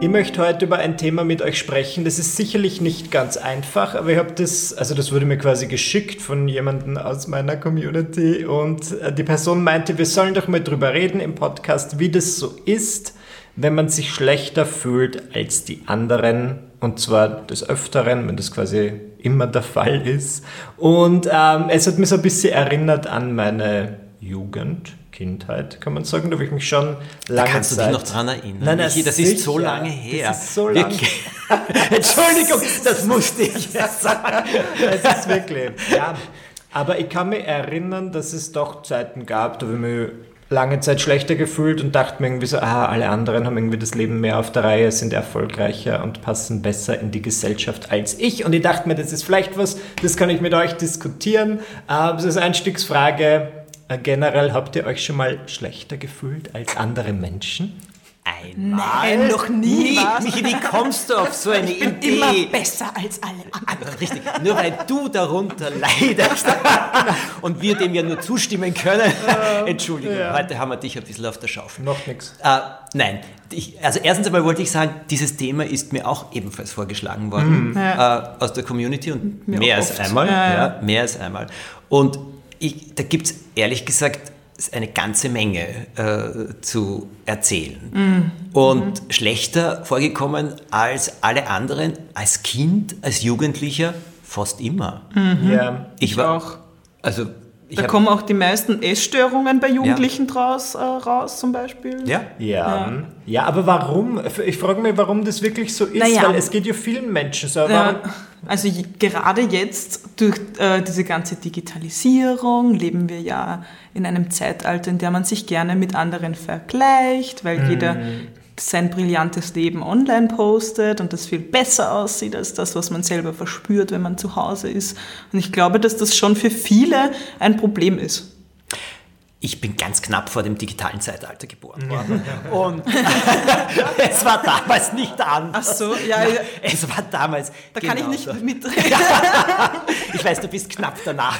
Ich möchte heute über ein Thema mit euch sprechen. Das ist sicherlich nicht ganz einfach, aber ich habe das, also das wurde mir quasi geschickt von jemandem aus meiner Community und äh, die Person meinte, wir sollen doch mal drüber reden im Podcast, wie das so ist, wenn man sich schlechter fühlt als die anderen und zwar des Öfteren, wenn das quasi immer der Fall ist. Und ähm, es hat mich so ein bisschen erinnert an meine Jugend. Kindheit, kann man sagen. Da habe ich mich schon lange Da kannst Zeit du dich noch dran erinnern. Nein, das sicher. ist so lange her. Das ist so lange. Entschuldigung, das musste ich jetzt sagen. Es ist wirklich. Ja. Aber ich kann mich erinnern, dass es doch Zeiten gab, da habe ich mich lange Zeit schlechter gefühlt und dachte mir irgendwie so, ah, alle anderen haben irgendwie das Leben mehr auf der Reihe, sind erfolgreicher und passen besser in die Gesellschaft als ich. Und ich dachte mir, das ist vielleicht was, das kann ich mit euch diskutieren. Äh, Das ist Einstiegsfrage. Äh, Generell habt ihr euch schon mal schlechter gefühlt als andere Menschen? Einmal. Nein, noch nie? Michi, wie kommst du auf so eine Idee? Immer besser als alle anderen. Richtig, nur weil du darunter leidest und wir dem ja nur zustimmen können. Entschuldigung, heute haben wir dich ein bisschen auf der Schaufel. Noch nichts. Äh, nein, ich, also erstens einmal wollte ich sagen, dieses Thema ist mir auch ebenfalls vorgeschlagen worden äh, aus der Community und Mir mehr auch als oft. einmal. Ja, ja. Ja, mehr als einmal. Und ich, da gibt es ehrlich gesagt eine ganze Menge äh, zu erzählen. Mhm. Und schlechter vorgekommen als alle anderen, als Kind, als Jugendlicher, fast immer. Ja. Ich, war auch. Also, Da hab- kommen auch die meisten Essstörungen bei Jugendlichen draus äh, raus, zum Beispiel. Ja, Ja. ja, aber warum? Ich frage mich, warum das wirklich so ist, Naja. weil es geht ja vielen Menschen so. Ja, Warum? also je- gerade jetzt durch äh, diese ganze Digitalisierung leben wir ja in einem Zeitalter, in dem man sich gerne mit anderen vergleicht, weil jeder sein brillantes Leben online postet und das viel besser aussieht als das, was man selber verspürt, wenn man zu Hause ist. Und ich glaube, dass das schon für viele ein Problem ist. ich bin ganz knapp vor dem digitalen Zeitalter geboren worden. Und es war damals nicht anders. Ach so, ja, ja. Es war damals. Da kann ich nicht mitreden. Ich weiß, du bist knapp danach.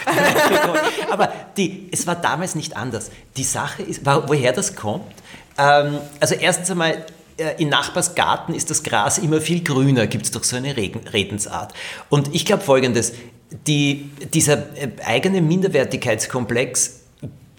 Aber die, es war damals nicht anders. Die Sache ist, wo- woher das kommt. Ähm, also erstens einmal, äh, in Nachbars Garten ist das Gras immer viel grüner, gibt es doch so eine Redensart. Und ich glaube folgendes, die, dieser äh, eigene Minderwertigkeitskomplex,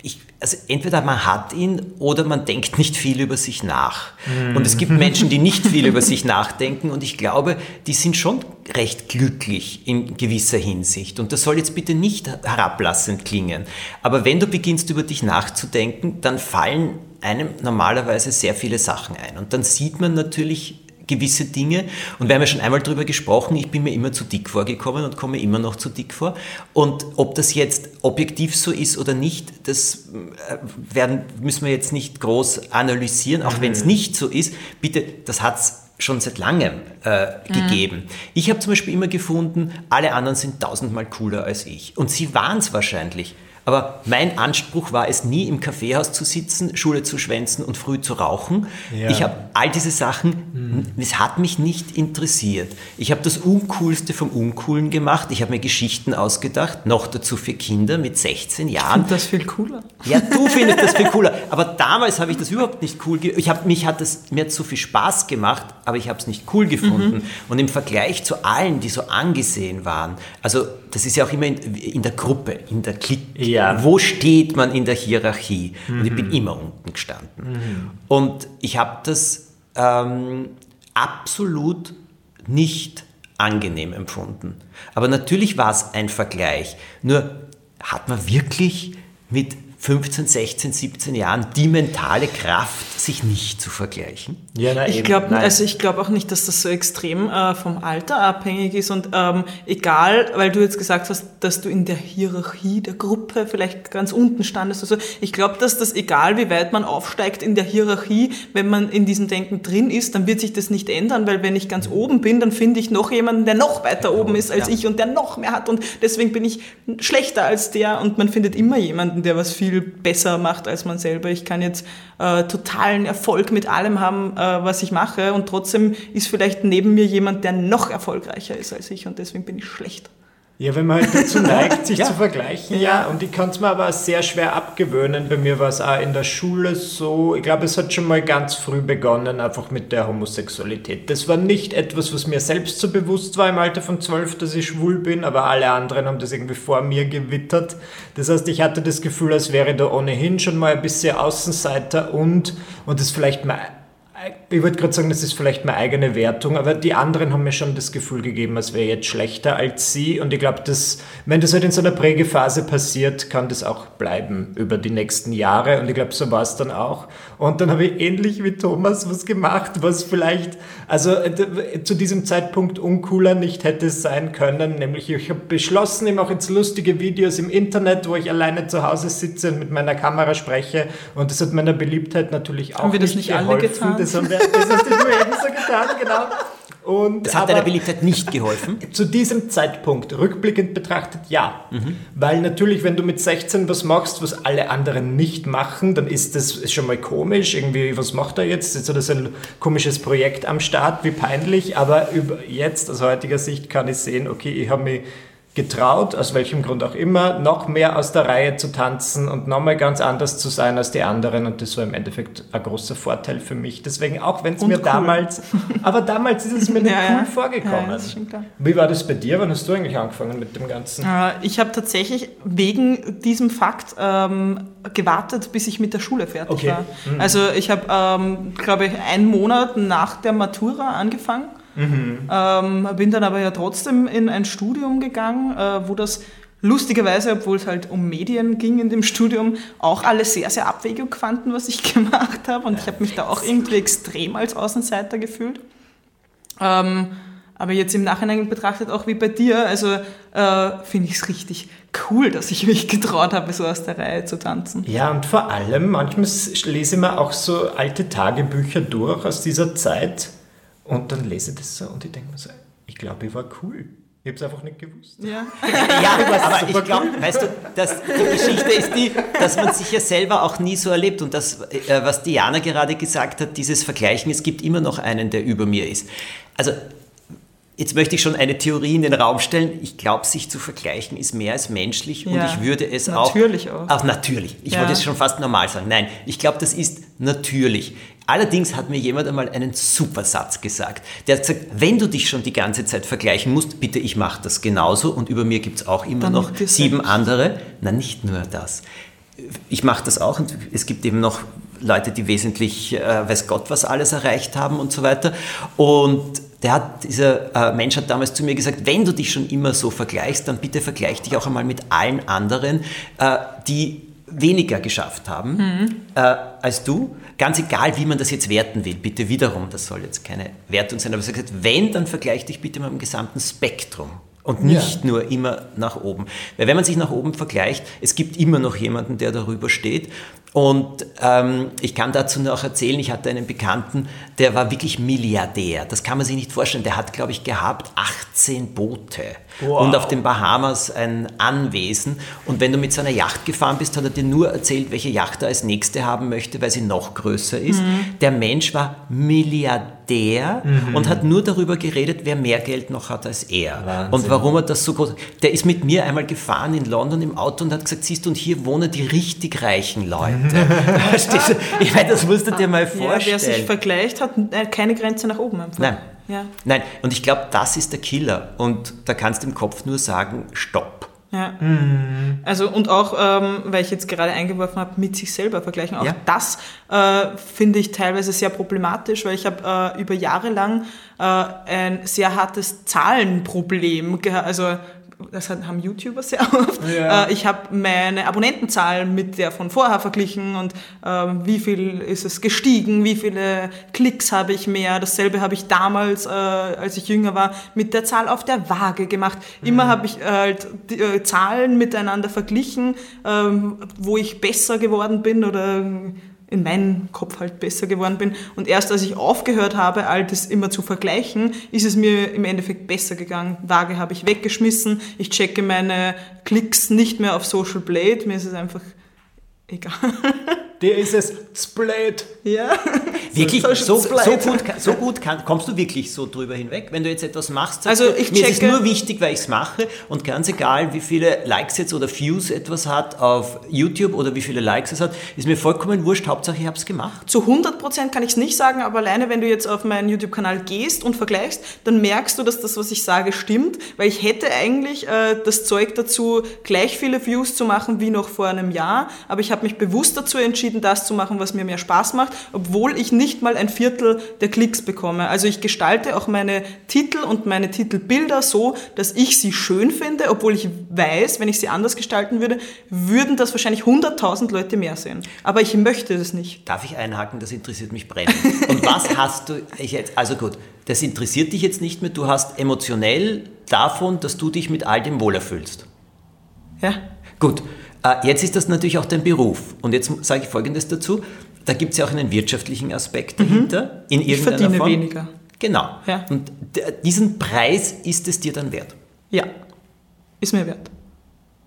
ich, also entweder man hat ihn oder man denkt nicht viel über sich nach. Und es gibt Menschen, die nicht viel über sich nachdenken und ich glaube, die sind schon recht glücklich in gewisser Hinsicht. Und das soll jetzt bitte nicht herablassend klingen. Aber wenn du beginnst über dich nachzudenken, dann fallen einem normalerweise sehr viele Sachen ein. Und dann sieht man natürlich gewisse Dinge. Und wir haben ja schon einmal darüber gesprochen, ich bin mir immer zu dick vorgekommen und komme immer noch zu dick vor. Und ob das jetzt objektiv so ist oder nicht, das äh, werden, müssen wir jetzt nicht groß analysieren, auch wenn es nicht so ist. Bitte, das hat es schon seit langem äh, gegeben. Ich habe zum Beispiel immer gefunden, alle anderen sind tausendmal cooler als ich. Und sie waren es wahrscheinlich. Aber mein Anspruch war es nie, im Kaffeehaus zu sitzen, Schule zu schwänzen und früh zu rauchen. Ja. Ich habe all diese Sachen, es hat mich nicht interessiert. Ich habe das Uncoolste vom Uncoolen gemacht. Ich habe mir Geschichten ausgedacht, noch dazu für Kinder mit 16 Jahren. Und das viel cooler. Ja, du findest das viel cooler. Aber damals habe ich das überhaupt nicht cool ich hab, Mich hat das, mir hat so viel Spaß gemacht, aber ich habe es nicht cool gefunden. Und im Vergleich zu allen, die so angesehen waren, also das ist ja auch immer in, in der Gruppe, in der Clique. Ja. Wo steht man in der Hierarchie? Und ich bin immer unten gestanden. Und ich habe das ähm, absolut nicht angenehm empfunden. Aber natürlich war es ein Vergleich. Nur hat man wirklich mit 15, 16, 17 Jahren die mentale Kraft, sich nicht zu vergleichen? Ja, na, ich glaube also ich glaube auch nicht, dass das so extrem äh, vom Alter abhängig ist und ähm, egal, weil du jetzt gesagt hast, dass du in der Hierarchie der Gruppe vielleicht ganz unten standest. Also ich glaube, dass das egal, wie weit man aufsteigt in der Hierarchie, wenn man in diesem Denken drin ist, dann wird sich das nicht ändern, weil wenn ich ganz oben bin, dann finde ich noch jemanden, der noch weiter oben ist als ja. ich und der noch mehr hat und deswegen bin ich schlechter als der und man findet immer jemanden, der was viel besser macht als man selber. Ich kann jetzt äh, totalen Erfolg mit allem haben, äh, was ich mache und trotzdem ist vielleicht neben mir jemand, der noch erfolgreicher ist als ich und deswegen bin ich schlechter. Ja, wenn man halt dazu neigt, sich ja. zu vergleichen, ja. ja. Und ich kann es mir aber sehr schwer abgewöhnen. Bei mir war es auch in der Schule so, ich glaube, es hat schon mal ganz früh begonnen, einfach mit der Homosexualität. Das war nicht etwas, was mir selbst so bewusst war im Alter von zwölf, dass ich schwul bin, aber alle anderen haben das irgendwie vor mir gewittert. Das heißt, ich hatte das Gefühl, als wäre da ohnehin schon mal ein bisschen Außenseiter und, und das vielleicht mal ich würde gerade sagen, das ist vielleicht meine eigene Wertung, aber die anderen haben mir schon das Gefühl gegeben, als wäre jetzt schlechter als sie. Und ich glaube, dass, wenn das halt in so einer Prägephase passiert, kann das auch bleiben über die nächsten Jahre. Und ich glaube, so war es dann auch. Und dann habe ich ähnlich wie Thomas was gemacht, was vielleicht, also äh, zu diesem Zeitpunkt uncooler nicht hätte sein können. Nämlich, ich habe beschlossen, ich mache jetzt lustige Videos im Internet, wo ich alleine zu Hause sitze und mit meiner Kamera spreche. Und das hat meiner Beliebtheit natürlich auch haben wir das nicht, nicht alle getan? Das haben wir, das hast du eben so getan, genau. Und, das hat deiner Beliebtheit nicht geholfen? Zu diesem Zeitpunkt, rückblickend betrachtet, ja. Mhm. Weil natürlich, wenn du mit 16 was machst, was alle anderen nicht machen, dann ist das schon mal komisch. Irgendwie, was macht er jetzt? Jetzt hat er so ein komisches Projekt am Start, wie peinlich. Aber jetzt, aus heutiger Sicht, kann ich sehen, okay, ich habe mich getraut, aus welchem Grund auch immer, noch mehr aus der Reihe zu tanzen und nochmal ganz anders zu sein als die anderen. Und das war im Endeffekt ein großer Vorteil für mich. Deswegen, auch wenn es mir cool. damals, aber damals ist es mir nicht ja, cool vorgekommen. Ja, Wie war das bei dir? Wann hast du eigentlich angefangen mit dem Ganzen? Äh, ich habe tatsächlich wegen diesem Fakt ähm, gewartet, bis ich mit der Schule fertig okay. war. Mhm. Also ich habe, ähm, glaube ich, einen Monat nach der Matura angefangen Mhm. Ähm, bin dann aber ja trotzdem in ein Studium gegangen, äh, wo das lustigerweise, obwohl es halt um Medien ging in dem Studium, auch alle sehr, sehr abwegig fanden, was ich gemacht habe. Und ich habe mich da auch irgendwie extrem als Außenseiter gefühlt. Ähm, aber jetzt im Nachhinein betrachtet auch wie bei dir, also äh, finde ich es richtig cool, dass ich mich getraut habe, so aus der Reihe zu tanzen. Ja, und vor allem, manchmal lese ich mir auch so alte Tagebücher durch aus dieser Zeit und dann lese ich das so und ich denke mir so, ich glaube, ich war cool. Ich habe es einfach nicht gewusst. Ja, ja aber ich glaube, weißt du, dass die Geschichte ist die, dass man sich ja selber auch nie so erlebt. Und das, äh, was Diana gerade gesagt hat, dieses Vergleichen, es gibt immer noch einen, der über mir ist. Also Jetzt möchte ich schon eine Theorie in den Raum stellen. Ich glaube, sich zu vergleichen ist mehr als menschlich ja, und ich würde es natürlich auch. Natürlich auch. natürlich. Ich ja. wollte es schon fast normal sagen. Nein, ich glaube, das ist natürlich. Allerdings hat mir jemand einmal einen super Satz gesagt. Der hat gesagt, wenn du dich schon die ganze Zeit vergleichen musst, bitte, ich mache das genauso und über mir gibt es auch immer Dann noch sieben andere. Na, nicht nur das. Ich mache das auch und es gibt eben noch Leute, die wesentlich, äh, weiß Gott, was alles erreicht haben und so weiter. Und der hat, dieser äh, Mensch hat damals zu mir gesagt, wenn du dich schon immer so vergleichst, dann bitte vergleich dich auch einmal mit allen anderen, äh, die weniger geschafft haben mhm. äh, als du. Ganz egal, wie man das jetzt werten will, bitte wiederum, das soll jetzt keine Wertung sein, aber er gesagt, wenn, dann vergleich dich bitte mal im gesamten Spektrum. Und nicht ja. nur immer nach oben. Weil wenn man sich nach oben vergleicht, es gibt immer noch jemanden, der darüber steht. Und ähm, ich kann dazu noch erzählen, ich hatte einen Bekannten, der war wirklich Milliardär. Das kann man sich nicht vorstellen. Der hat, glaube ich, gehabt 18 Boote wow. und auf den Bahamas ein Anwesen. Und wenn du mit seiner Yacht gefahren bist, hat er dir nur erzählt, welche Yacht er als nächste haben möchte, weil sie noch größer ist. Mhm. Der Mensch war Milliardär mhm. und hat nur darüber geredet, wer mehr Geld noch hat als er. Wahnsinn. Und warum er das so groß... Der ist mit mir einmal gefahren in London im Auto und hat gesagt, siehst du, und hier wohnen die richtig reichen Leute. ich meine, das musst du dir mal vorstellen. Ja, wer sich vergleicht, hat keine Grenze nach oben einfach. Nein. Ja. Nein, und ich glaube, das ist der Killer. Und da kannst du im Kopf nur sagen, stopp. Ja. Mhm. Also und auch, ähm, weil ich jetzt gerade eingeworfen habe, mit sich selber vergleichen. Auch ja. das äh, finde ich teilweise sehr problematisch, weil ich habe äh, über Jahre lang äh, ein sehr hartes Zahlenproblem, also das haben YouTuber sehr oft, Ja. äh, ich habe meine Abonnentenzahl mit der von vorher verglichen und ähm, wie viel ist es gestiegen, wie viele Klicks habe ich mehr. Dasselbe habe ich damals, äh, als ich jünger war, mit der Zahl auf der Waage gemacht. Immer habe ich äh, halt die, äh, Zahlen miteinander verglichen, ähm, wo ich besser geworden bin oder in meinem Kopf halt besser geworden bin. Und erst als ich aufgehört habe, all das immer zu vergleichen, ist es mir im Endeffekt besser gegangen. Waage habe ich weggeschmissen. Ich checke meine Klicks nicht mehr auf Social Blade. Mir ist es einfach egal. Der ist es Split. ja. Wirklich, so, so gut, so gut kann, kommst du wirklich so drüber hinweg, wenn du jetzt etwas machst. sagst Also du, ich mir ist es nur wichtig, weil ich es mache und ganz egal, wie viele Likes jetzt oder Views etwas hat auf YouTube oder wie viele Likes es hat, ist mir vollkommen wurscht. Hauptsache, ich habe es gemacht. Zu 100% kann ich es nicht sagen, aber alleine wenn du jetzt auf meinen YouTube-Kanal gehst und vergleichst, dann merkst du, dass das, was ich sage, stimmt, weil ich hätte eigentlich äh, das Zeug dazu, gleich viele Views zu machen wie noch vor einem Jahr, aber ich habe mich bewusst dazu entschieden, das zu machen, was mir mehr Spaß macht, obwohl ich nicht mal ein Viertel der Klicks bekomme. Also ich gestalte auch meine Titel und meine Titelbilder so, dass ich sie schön finde, obwohl ich weiß, wenn ich sie anders gestalten würde, würden das wahrscheinlich 100.000 Leute mehr sehen. Aber ich möchte das nicht. Darf ich einhaken? Das interessiert mich brennend. Und was hast du ich jetzt, also gut, das interessiert dich jetzt nicht mehr. Du hast emotionell davon, dass du dich mit all dem wohler fühlst. Ja. Gut, äh, jetzt ist das natürlich auch dein Beruf. Und jetzt sage ich Folgendes dazu. Da gibt es ja auch einen wirtschaftlichen Aspekt dahinter. In Ich verdiene Form. weniger. Genau. Ja. Und diesen Preis ist es dir dann wert. Ja, ist mir wert.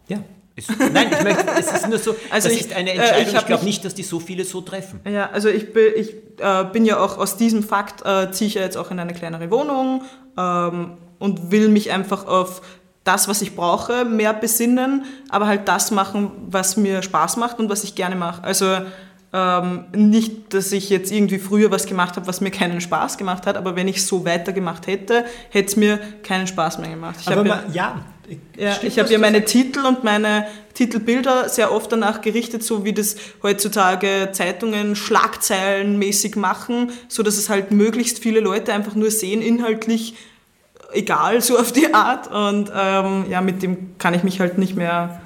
Ja. Ist, nein, ich möchte, es ist nur so, Also ich- ist eine äh, ich Entscheidung. ich glaube nicht, dass die so viele so treffen. Ja, also ich, bin, ich äh, bin ja auch aus diesem Fakt, äh, ziehe ich ja jetzt auch in eine kleinere Wohnung ähm, und will mich einfach auf das, was ich brauche, mehr besinnen, aber halt das machen, was mir Spaß macht und was ich gerne mache. Also ähm, nicht, dass ich jetzt irgendwie früher was gemacht habe, was mir keinen Spaß gemacht hat, aber wenn ich so weitergemacht hätte, hätte es mir keinen Spaß mehr gemacht. Ich Aber man, ja. Ja, stimmt, ich habe ja meine. Titel und meine Titelbilder sehr oft danach gerichtet, so wie das heutzutage Zeitungen schlagzeilenmäßig machen, so dass es halt möglichst viele Leute einfach nur sehen, inhaltlich egal, so auf die Art. Und ähm, ja, mit dem kann ich mich halt nicht mehr,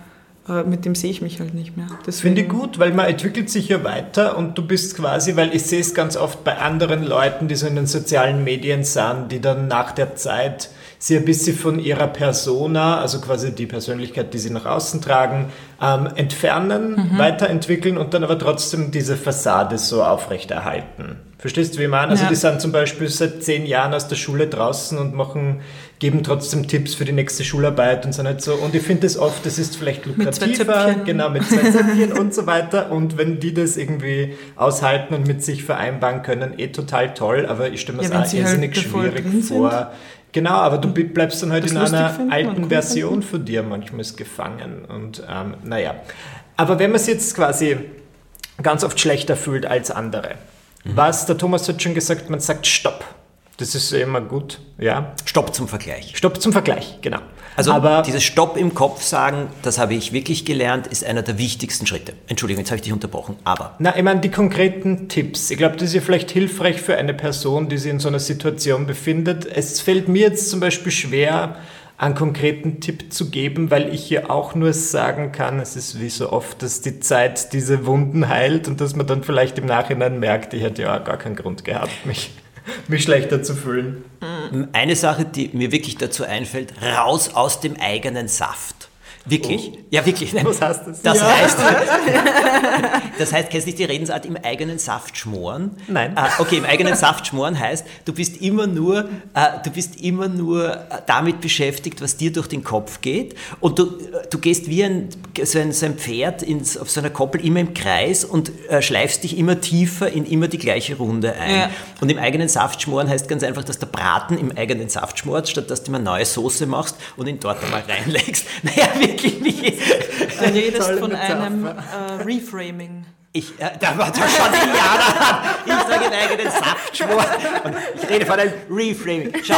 mit dem sehe ich mich halt nicht mehr. Deswegen, Finde ich gut, weil man entwickelt sich ja weiter und du bist quasi, weil ich sehe es ganz oft bei anderen Leuten, die so in den sozialen Medien sind, die dann nach der Zeit sie ein bisschen von ihrer Persona, also quasi die Persönlichkeit, die sie nach außen tragen, ähm, entfernen, weiterentwickeln und dann aber trotzdem diese Fassade so aufrechterhalten. Verstehst du, wie ich meine? Also Ja. die sind zum Beispiel seit zehn Jahren aus der Schule draußen und machen, geben trotzdem Tipps für die nächste Schularbeit und so nicht so. Und ich finde das oft, das ist vielleicht Mit lukrativer, Zöpfchen. genau, mit zwei Zäpfchen und so weiter. Und wenn die das irgendwie aushalten und mit sich vereinbaren können, eh total toll. Aber ich stelle mir Ja, das auch halt irrsinnig voll schwierig vor. Genau, aber du bleibst dann halt Das in einer alten cool Version finden. von dir manchmal gefangen. Und ähm, naja. Aber wenn man es jetzt quasi ganz oft schlechter fühlt als andere, Mhm. was, der Thomas hat schon gesagt, man sagt Stopp. Das ist immer gut, ja. Stopp zum Vergleich. Stopp zum Vergleich, genau. Also aber dieses Stopp im Kopf sagen, das habe ich wirklich gelernt, ist einer der wichtigsten Schritte. Entschuldigung, jetzt habe ich dich unterbrochen, aber Na, ich meine, die konkreten Tipps. Ich glaube, das ist ja vielleicht hilfreich für eine Person, die sich in so einer Situation befindet. Es fällt mir jetzt zum Beispiel schwer, einen konkreten Tipp zu geben, weil ich hier auch nur sagen kann, es ist wie so oft, dass die Zeit diese Wunden heilt und dass man dann vielleicht im Nachhinein merkt, ich hätte ja auch gar keinen Grund gehabt, mich, mich schlechter zu fühlen. eine Sache, die mir wirklich dazu einfällt, raus aus dem eigenen Saft. Wirklich? Ja, wirklich. Nein. Was heißt das? Das Ja. heißt, das heißt, kennst du nicht die Redensart im eigenen Saft schmoren? Nein. Ah, okay, im eigenen Saft schmoren heißt, du bist immer nur, äh, du bist immer nur äh, damit beschäftigt, was dir durch den Kopf geht und du, äh, du gehst wie ein, so ein, so ein Pferd ins, auf so einer Koppel immer im Kreis und äh, schleifst dich immer tiefer in immer die gleiche Runde ein. Ja. Und im eigenen Saft schmoren heißt ganz einfach, dass der Braten im eigenen Saft schmort, statt dass du immer neue Soße machst und ihn dort einmal reinlegst. Naja, wirklich. Du redest von einem äh, Reframing. Ich, äh, da war der schon Indianer. Ich sage den eigenen Saftschwur. Und ich rede von einem Reframing. Schau,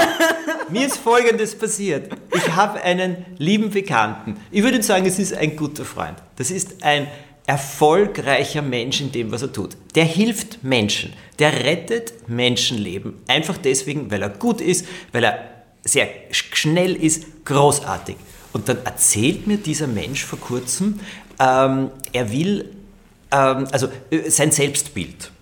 mir ist Folgendes passiert. Ich habe einen lieben Bekannten. Ich würde sagen, es ist ein guter Freund. Das ist ein erfolgreicher Mensch in dem, was er tut. Der hilft Menschen. Der rettet Menschenleben. Einfach deswegen, weil er gut ist, weil er sehr sch- schnell ist, großartig. Und dann erzählt mir dieser Mensch vor kurzem, ähm, er will, ähm, also äh, sein Selbstbild.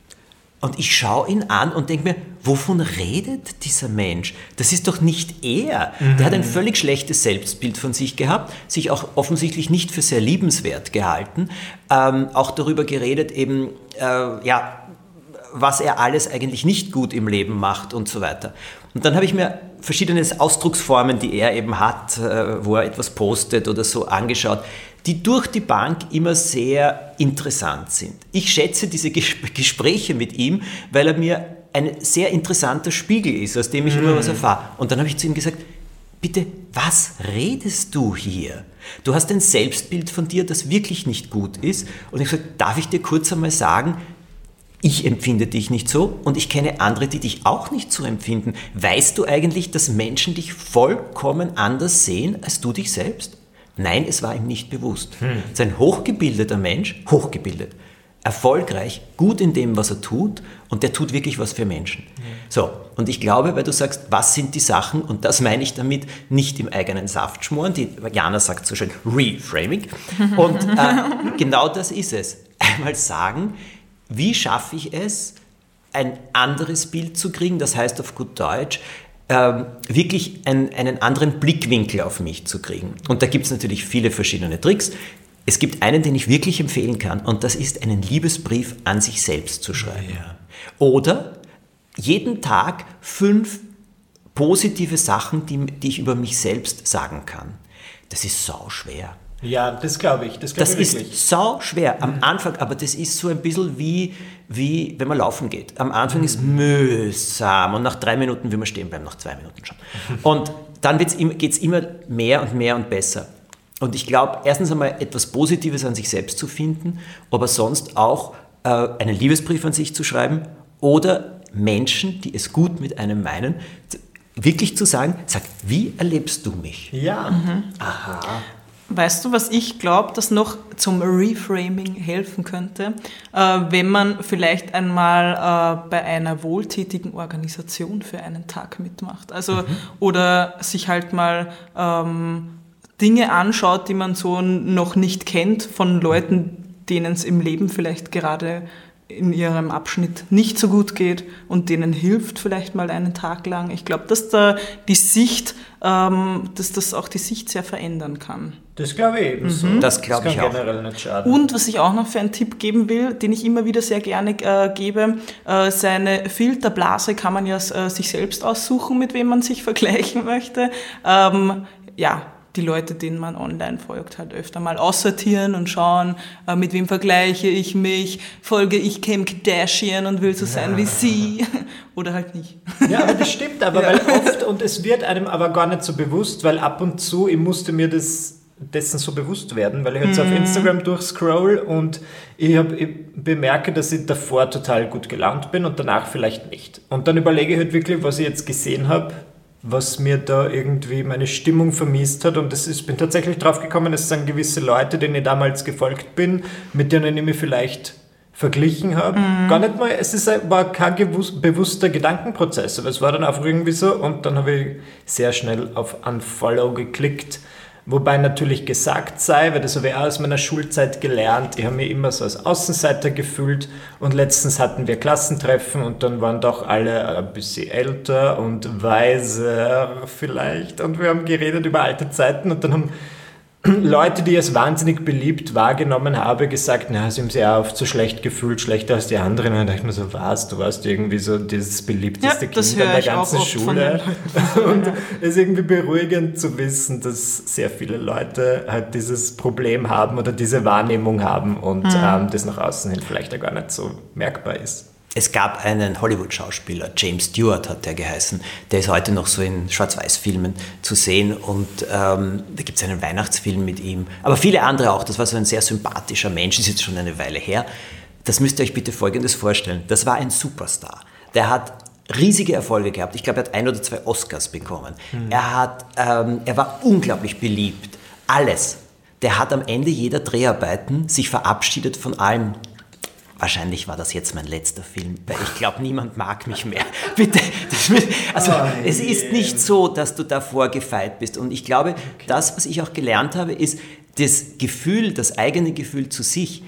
Und ich schaue ihn an und denke mir, wovon redet dieser Mensch? Das ist doch nicht er. Mhm. Der hat ein völlig schlechtes Selbstbild von sich gehabt, sich auch offensichtlich nicht für sehr liebenswert gehalten, ähm, auch darüber geredet, eben, äh, ja, was er alles eigentlich nicht gut im Leben macht und so weiter. Und dann habe ich mir verschiedene Ausdrucksformen, die er eben hat, äh, wo er etwas postet oder so angeschaut, die durch die Bank immer sehr interessant sind. Ich schätze diese Gespräche mit ihm, weil er mir ein sehr interessanter Spiegel ist, aus dem ich immer was mm. erfahre. Und dann habe ich zu ihm gesagt, bitte, was redest du hier? Du hast ein Selbstbild von dir, das wirklich nicht gut ist. Und ich gesagt, darf ich dir kurz einmal sagen, ich empfinde dich nicht so und ich kenne andere, die dich auch nicht so empfinden. Weißt du eigentlich, dass Menschen dich vollkommen anders sehen als du dich selbst? Nein, es war ihm nicht bewusst. Hm. Es ist ein hochgebildeter Mensch, hochgebildet, erfolgreich, gut in dem, was er tut und der tut wirklich was für Menschen. Hm. So, und ich glaube, weil du sagst, was sind die Sachen, und das meine ich damit, nicht im eigenen Saft schmoren, die Jana sagt so schön Reframing, und äh, genau das ist es. Einmal sagen, wie schaffe ich es, ein anderes Bild zu kriegen, das heißt auf gut Deutsch, ähm, wirklich ein, einen anderen Blickwinkel auf mich zu kriegen. Und da gibt es natürlich viele verschiedene Tricks. Es gibt einen, den ich wirklich empfehlen kann, und das ist einen Liebesbrief an sich selbst zu schreiben. Ja. Oder jeden Tag fünf positive Sachen, die, die ich über mich selbst sagen kann. Das ist sau schwer. Ja, das glaube ich. Das, glaub das ich ist sau schwer am mhm. Anfang, aber das ist so ein bisschen wie, wie wenn man laufen geht. Am Anfang mhm. ist mühsam und nach drei Minuten will man stehen bleiben, nach zwei Minuten schon. Und dann geht es immer mehr und mehr und besser. Und ich glaube, erstens einmal etwas Positives an sich selbst zu finden, aber sonst auch äh, einen Liebesbrief an sich zu schreiben oder Menschen, die es gut mit einem meinen, wirklich zu sagen, sag, wie erlebst du mich? Ja. Mhm. Aha. Weißt du, was ich glaube, das noch zum Reframing helfen könnte, äh, wenn man vielleicht einmal äh, bei einer wohltätigen Organisation für einen Tag mitmacht? Also, mhm. oder sich halt mal ähm, Dinge anschaut, die man so noch nicht kennt von Leuten, denen es im Leben vielleicht gerade in ihrem Abschnitt nicht so gut geht und denen hilft vielleicht mal einen Tag lang. Ich glaube, dass da die Sicht, ähm, dass das auch die Sicht sehr verändern kann. Das glaube ich ebenso. Mhm. Das glaube ich auch. Nicht schaden. Und was ich auch noch für einen Tipp geben will, den ich immer wieder sehr gerne äh, gebe, äh, seine Filterblase kann man ja äh, sich selbst aussuchen, mit wem man sich vergleichen möchte. Ähm, ja, die Leute, denen man online folgt, halt öfter mal aussortieren und schauen, äh, mit wem vergleiche ich mich, folge ich Kim Kardashian und will so sein ja. wie sie oder halt nicht. Ja, aber das stimmt aber, ja. weil oft, und es wird einem aber gar nicht so bewusst, weil ab und zu, ich musste mir das dessen so bewusst werden, weil ich jetzt mhm. auf Instagram durchscroll und ich, hab, ich bemerke, dass ich davor total gut gelaunt bin und danach vielleicht nicht. Und dann überlege ich halt wirklich, was ich jetzt gesehen habe, was mir da irgendwie meine Stimmung vermisst hat. Und ist, bin tatsächlich drauf gekommen, es sind gewisse Leute, denen ich damals gefolgt bin, mit denen ich mich vielleicht verglichen habe. Mhm. Gar nicht mal, es ist, war kein bewusster Gedankenprozess, aber es war dann einfach irgendwie so und dann habe ich sehr schnell auf Unfollow geklickt Wobei natürlich gesagt sei, weil das habe ich auch aus meiner Schulzeit gelernt, ich habe mich immer so als Außenseiter gefühlt und letztens hatten wir Klassentreffen und dann waren doch alle ein bisschen älter und weiser vielleicht und wir haben geredet über alte Zeiten und dann haben Leute, die als wahnsinnig beliebt wahrgenommen habe, gesagt, na, sie haben sich auch oft so schlecht gefühlt, schlechter als die anderen. Und dann dachte ich mir so, was, du warst irgendwie so dieses beliebteste ja, Kind an der ganzen Schule. Und es ist irgendwie beruhigend zu wissen, dass sehr viele Leute halt dieses Problem haben oder diese Wahrnehmung haben und mhm. ähm, das nach außen hin vielleicht auch gar nicht so merkbar ist. Es gab einen Hollywood-Schauspieler, James Stewart hat der geheißen, der ist heute noch so in Schwarz-Weiß-Filmen zu sehen und ähm, da gibt es einen Weihnachtsfilm mit ihm, aber viele andere auch. Das war so ein sehr sympathischer Mensch, ist jetzt schon eine Weile her. Das müsst ihr euch bitte Folgendes vorstellen. Das war ein Superstar. Der hat riesige Erfolge gehabt. Ich glaube, er hat ein oder zwei Oscars bekommen. Mhm. Er, hat, ähm, er war unglaublich beliebt. Alles. Der hat am Ende jeder Dreharbeiten sich verabschiedet von allen wahrscheinlich war das jetzt mein letzter Film, weil ich glaube, niemand mag mich mehr. Bitte. Also Oh, es ist nicht so, dass du davor gefeit bist. Und ich glaube, das, was ich auch gelernt habe, ist das Gefühl, das eigene Gefühl zu sich,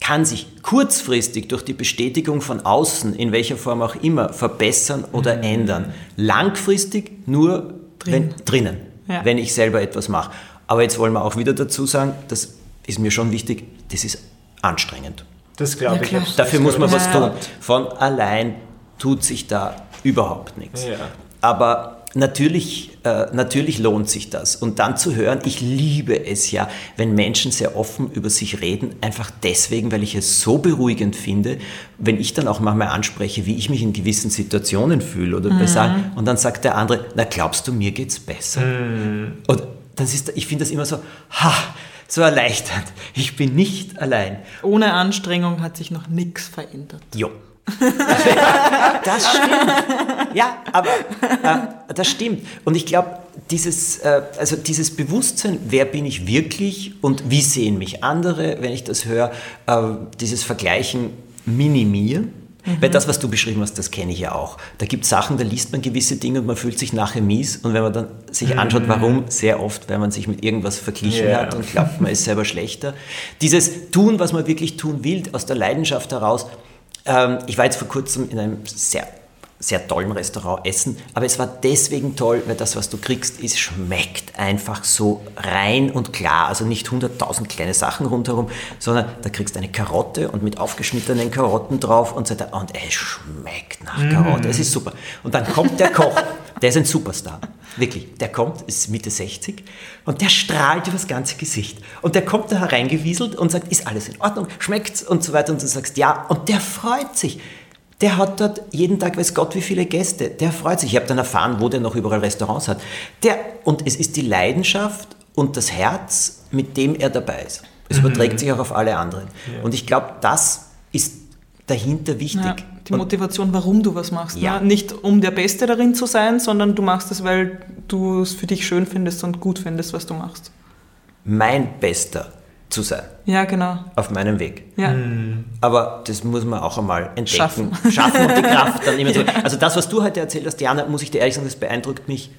kann sich kurzfristig durch die Bestätigung von außen, in welcher Form auch immer, verbessern oder Mhm. ändern. Langfristig nur wenn, drinnen, Ja. wenn ich selber etwas mache. Aber jetzt wollen wir auch wieder dazu sagen, das ist mir schon wichtig, das ist anstrengend. Das glaube ich. hab's- Dafür muss man was tun. Von allein tut sich da überhaupt nichts. Ja. Aber natürlich, äh, natürlich lohnt sich das. Und dann zu hören, ich liebe es ja, wenn Menschen sehr offen über sich reden, einfach deswegen, weil ich es so beruhigend finde, wenn ich dann auch manchmal anspreche, wie ich mich in gewissen Situationen fühle oder bei Sachen, und dann sagt der andere, na glaubst du, mir geht's besser? Und das ist, ich finde das immer so, ha, so erleichternd. Ich bin nicht allein. Ohne Anstrengung hat sich noch nichts verändert. Jo. Das stimmt. Ja, aber äh, das stimmt. Und ich glaube, dieses, äh, also dieses Bewusstsein, wer bin ich wirklich und wie sehen mich andere, wenn ich das höre, äh, dieses Vergleichen minimieren. Weil das, was du beschrieben hast, das kenne ich ja auch. Da gibt es Sachen, da liest man gewisse Dinge und man fühlt sich nachher mies. Und wenn man dann sich anschaut, warum, sehr oft, weil man sich mit irgendwas verglichen Ja. hat und glaubt, man ist selber schlechter. Dieses Tun, was man wirklich tun will, aus der Leidenschaft heraus. Ähm, ich war jetzt vor kurzem in einem sehr, sehr tollen Restaurant essen, aber es war deswegen toll, weil das, was du kriegst, ist, schmeckt einfach so rein und klar. Also nicht hunderttausend kleine Sachen rundherum, sondern da kriegst du eine Karotte und mit aufgeschnittenen Karotten drauf und so weiter. Und es schmeckt nach Karotte. Es ist super. Und dann kommt der Koch, der ist ein Superstar. Wirklich, der kommt, ist Mitte 60 und der strahlt über das ganze Gesicht. Und der kommt da hereingewieselt und sagt, ist alles in Ordnung, schmeckt's und so weiter. Und du sagst, ja, und der freut sich. Der hat dort jeden Tag, weiß Gott, wie viele Gäste. Der freut sich. Ich habe dann erfahren, wo der noch überall Restaurants hat. Der, und es ist die Leidenschaft und das Herz, mit dem er dabei ist. Es überträgt sich auch auf alle anderen. Und ich glaube, das ist dahinter wichtig. Ja, die Und- Motivation, warum du was machst. Ja. Ne? Nicht um der Beste darin zu sein, sondern du machst es, weil du es für dich schön findest und gut findest, was du machst. mein Bester zu sein Ja, genau. auf meinem Weg. Ja. Aber das muss man auch einmal entdecken. Schaffen. Schaffen und die Kraft dann immer so. Also das, was du heute erzählt hast, Diana, muss ich dir ehrlich sagen, das beeindruckt mich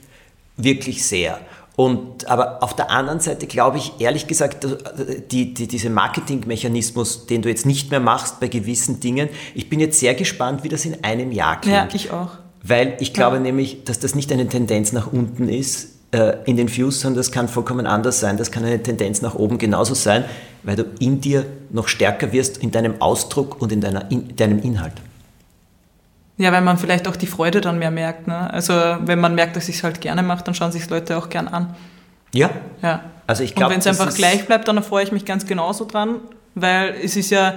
wirklich sehr. Und, aber auf der anderen Seite glaube ich, ehrlich gesagt, die, die, diese Marketingmechanismus, den du jetzt nicht mehr machst bei gewissen Dingen, ich bin jetzt sehr gespannt, wie das in einem Jahr klingt. ja, ich auch. Weil ich glaube Ja. nämlich, dass das nicht eine Tendenz nach unten ist äh, in den Views, sondern das kann vollkommen anders sein. Das kann eine Tendenz nach oben genauso sein, weil du in dir noch stärker wirst in deinem Ausdruck und in, deiner, in deinem Inhalt. Ja, weil man vielleicht auch die Freude dann mehr merkt. Ne? Also wenn man merkt, dass ich es halt gerne mache, dann schauen sich Leute auch gern an. Ja, Ja. also ich glaube, Und wenn es einfach gleich bleibt, dann freue ich mich ganz genauso dran, weil es ist ja,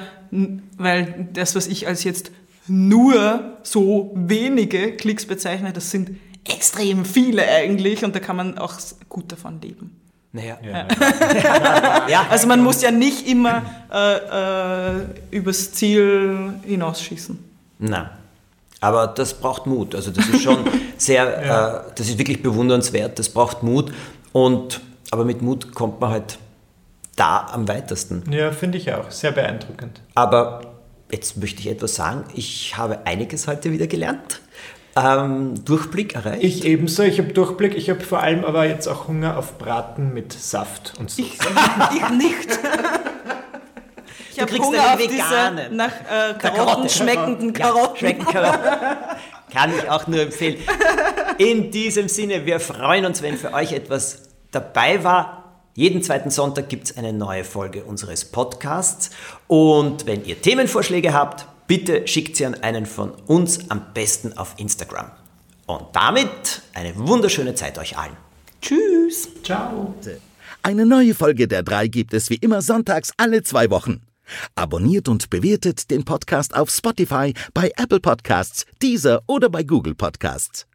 weil das, was ich als jetzt nur so wenige Klicks bezeichne, das sind extrem viele eigentlich und da kann man auch gut davon leben. Naja. Ja. Ja. Also man muss ja nicht immer äh, äh, übers Ziel hinausschießen. Nein. Aber das braucht Mut. Also das ist schon sehr, äh, das ist wirklich bewundernswert. Das braucht Mut. Und, aber mit Mut kommt man halt da am weitesten. Ja, finde ich auch. Sehr beeindruckend. Aber jetzt möchte ich etwas sagen. Ich habe einiges heute wieder gelernt. Ähm, Durchblick erreicht. Ich ebenso. Ich habe Durchblick. Ich habe vor allem aber jetzt auch Hunger auf Braten mit Saft und so. Ich, ich nicht. Ich Du habe kriegst Hunger einen auf diese veganen. nach äh, Karotte. Karotten schmeckenden Ja, Karotten. schmecken Karotten. Kann ich auch nur empfehlen. In diesem Sinne, wir freuen uns, wenn für euch etwas dabei war. Jeden zweiten Sonntag gibt es eine neue Folge unseres Podcasts. Und wenn ihr Themenvorschläge habt, bitte schickt sie an einen von uns, am besten auf Instagram. Und damit eine wunderschöne Zeit euch allen. Tschüss. Ciao. Eine neue Folge der drei gibt es wie immer sonntags alle zwei Wochen. Abonniert und bewertet den Podcast auf Spotify, bei Apple Podcasts, Deezer oder bei Google Podcasts.